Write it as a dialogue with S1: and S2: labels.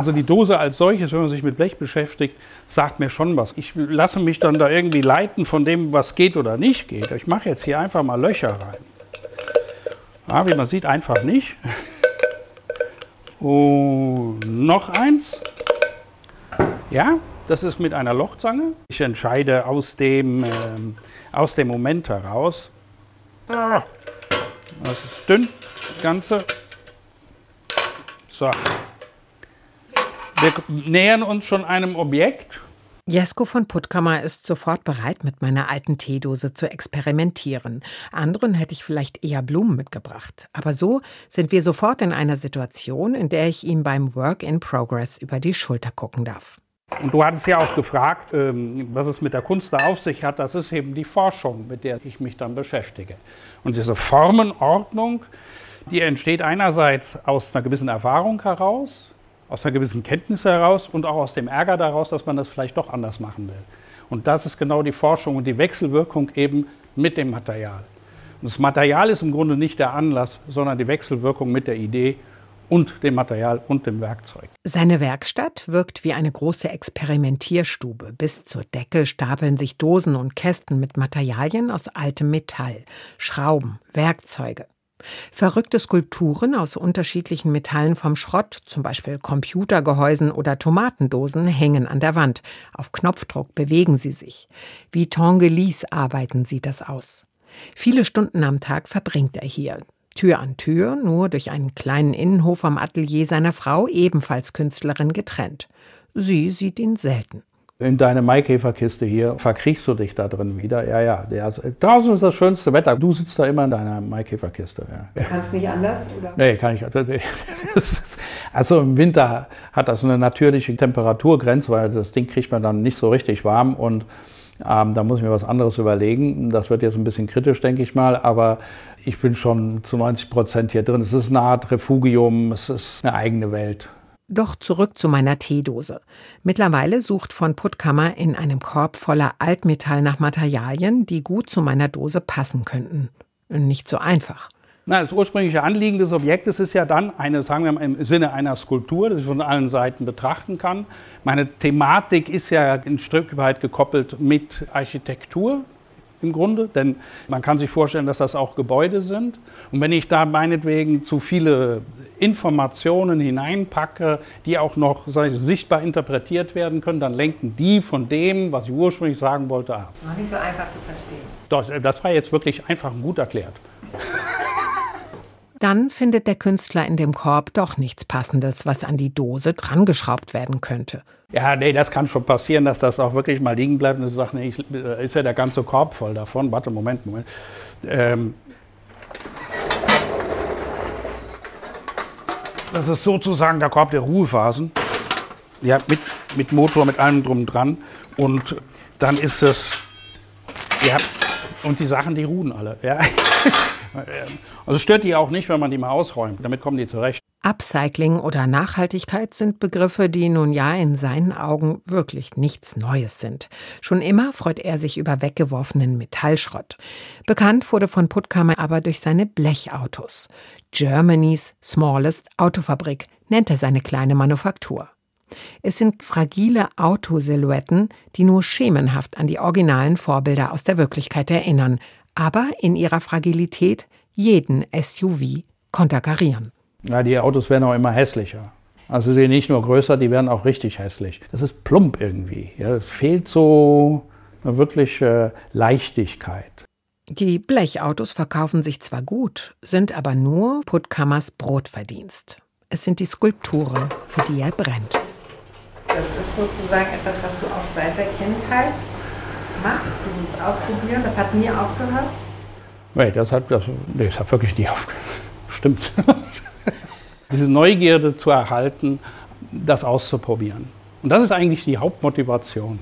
S1: Also die Dose als solches, wenn man sich mit Blech beschäftigt, sagt mir schon was. Ich lasse mich dann da irgendwie leiten von dem, was geht oder nicht geht. Ich mache jetzt hier einfach mal Löcher rein. Ja, wie man sieht, einfach nicht. Und noch eins. Ja, das ist mit einer Lochzange. Ich entscheide aus dem, ähm, aus dem Moment heraus. Ah, das ist dünn, das Ganze. So. Wir nähern uns schon einem Objekt.
S2: Jesko von Puttkammer ist sofort bereit, mit meiner alten Teedose zu experimentieren. Anderen hätte ich vielleicht eher Blumen mitgebracht. Aber so sind wir sofort in einer Situation, in der ich ihm beim Work in Progress über die Schulter gucken darf.
S1: Und du hattest ja auch gefragt, ähm, was es mit der Kunst da auf sich hat. Das ist eben die Forschung, mit der ich mich dann beschäftige. Und diese Formenordnung, die entsteht einerseits aus einer gewissen Erfahrung heraus, aus einer gewissen Kenntnis heraus und auch aus dem Ärger daraus, dass man das vielleicht doch anders machen will. Und das ist genau die Forschung und die Wechselwirkung eben mit dem Material. Und das Material ist im Grunde nicht der Anlass, sondern die Wechselwirkung mit der Idee und dem Material und dem Werkzeug.
S2: Seine Werkstatt wirkt wie eine große Experimentierstube. Bis zur Decke stapeln sich Dosen und Kästen mit Materialien aus altem Metall, Schrauben, Werkzeuge. Verrückte Skulpturen aus unterschiedlichen Metallen vom Schrott, zum Beispiel Computergehäusen oder Tomatendosen, hängen an der Wand. Auf Knopfdruck bewegen sie sich. Wie Tongelis arbeiten sie das aus. Viele Stunden am Tag verbringt er hier. Tür an Tür, nur durch einen kleinen Innenhof am Atelier seiner Frau, ebenfalls Künstlerin, getrennt. Sie sieht ihn selten
S1: in deine Maikäferkiste hier, verkriechst du dich da drin wieder. Ja, ja. ja draußen ist das schönste Wetter. Du sitzt da immer in deiner Maikäferkiste. Ja.
S2: Du kannst nicht anders? Oder?
S1: Nee, kann ich. Also im Winter hat das eine natürliche Temperaturgrenze, weil das Ding kriegt man dann nicht so richtig warm und ähm, da muss ich mir was anderes überlegen. Das wird jetzt ein bisschen kritisch, denke ich mal, aber ich bin schon zu 90 Prozent hier drin. Es ist eine Art Refugium, es ist eine eigene Welt.
S2: Doch zurück zu meiner Teedose. Mittlerweile sucht von Puttkammer in einem Korb voller Altmetall nach Materialien, die gut zu meiner Dose passen könnten. Nicht so einfach.
S1: Na, das ursprüngliche Anliegen des Objektes ist ja dann eine, sagen wir mal im Sinne einer Skulptur, die ich von allen Seiten betrachten kann. Meine Thematik ist ja ein Stück weit gekoppelt mit Architektur im Grunde, denn man kann sich vorstellen, dass das auch Gebäude sind. Und wenn ich da meinetwegen zu viele Informationen hineinpacke, die auch noch ich, sichtbar interpretiert werden können, dann lenken die von dem, was ich ursprünglich sagen wollte, ab.
S2: Noch nicht so einfach zu verstehen.
S1: Doch, das war jetzt wirklich einfach gut erklärt.
S2: Dann findet der Künstler in dem Korb doch nichts Passendes, was an die Dose drangeschraubt werden könnte.
S1: Ja, nee, das kann schon passieren, dass das auch wirklich mal liegen bleibt und du sagst, nee, ich, ist ja der ganze Korb voll davon. Warte, Moment, Moment. Ähm, das ist sozusagen der Korb der Ruhephasen. Ja, mit, mit Motor, mit allem drum dran. Und dann ist es, ja, und die Sachen, die ruhen alle. Ja. Also stört die auch nicht, wenn man die mal ausräumt. Damit kommen die zurecht.
S2: Upcycling oder Nachhaltigkeit sind Begriffe, die nun ja in seinen Augen wirklich nichts Neues sind. Schon immer freut er sich über weggeworfenen Metallschrott. Bekannt wurde von Puttkammer aber durch seine Blechautos. Germany's smallest Autofabrik nennt er seine kleine Manufaktur. Es sind fragile Autosilhouetten, die nur schemenhaft an die originalen Vorbilder aus der Wirklichkeit erinnern, aber in ihrer Fragilität jeden SUV konterkarieren.
S1: Ja, die Autos werden auch immer hässlicher. Also sie sind nicht nur größer, die werden auch richtig hässlich. Das ist plump irgendwie. Ja, es fehlt so eine wirkliche Leichtigkeit.
S2: Die Blechautos verkaufen sich zwar gut, sind aber nur Puttkammers Brotverdienst. Es sind die Skulpturen, für die er brennt.
S3: Das ist sozusagen etwas, was du auch seit der Kindheit machst, dieses Ausprobieren. Das hat nie aufgehört?
S1: Nee, das das, nee, das hat wirklich nie aufgehört. Stimmt. Diese Neugierde zu erhalten, das auszuprobieren. Und das ist eigentlich die Hauptmotivation.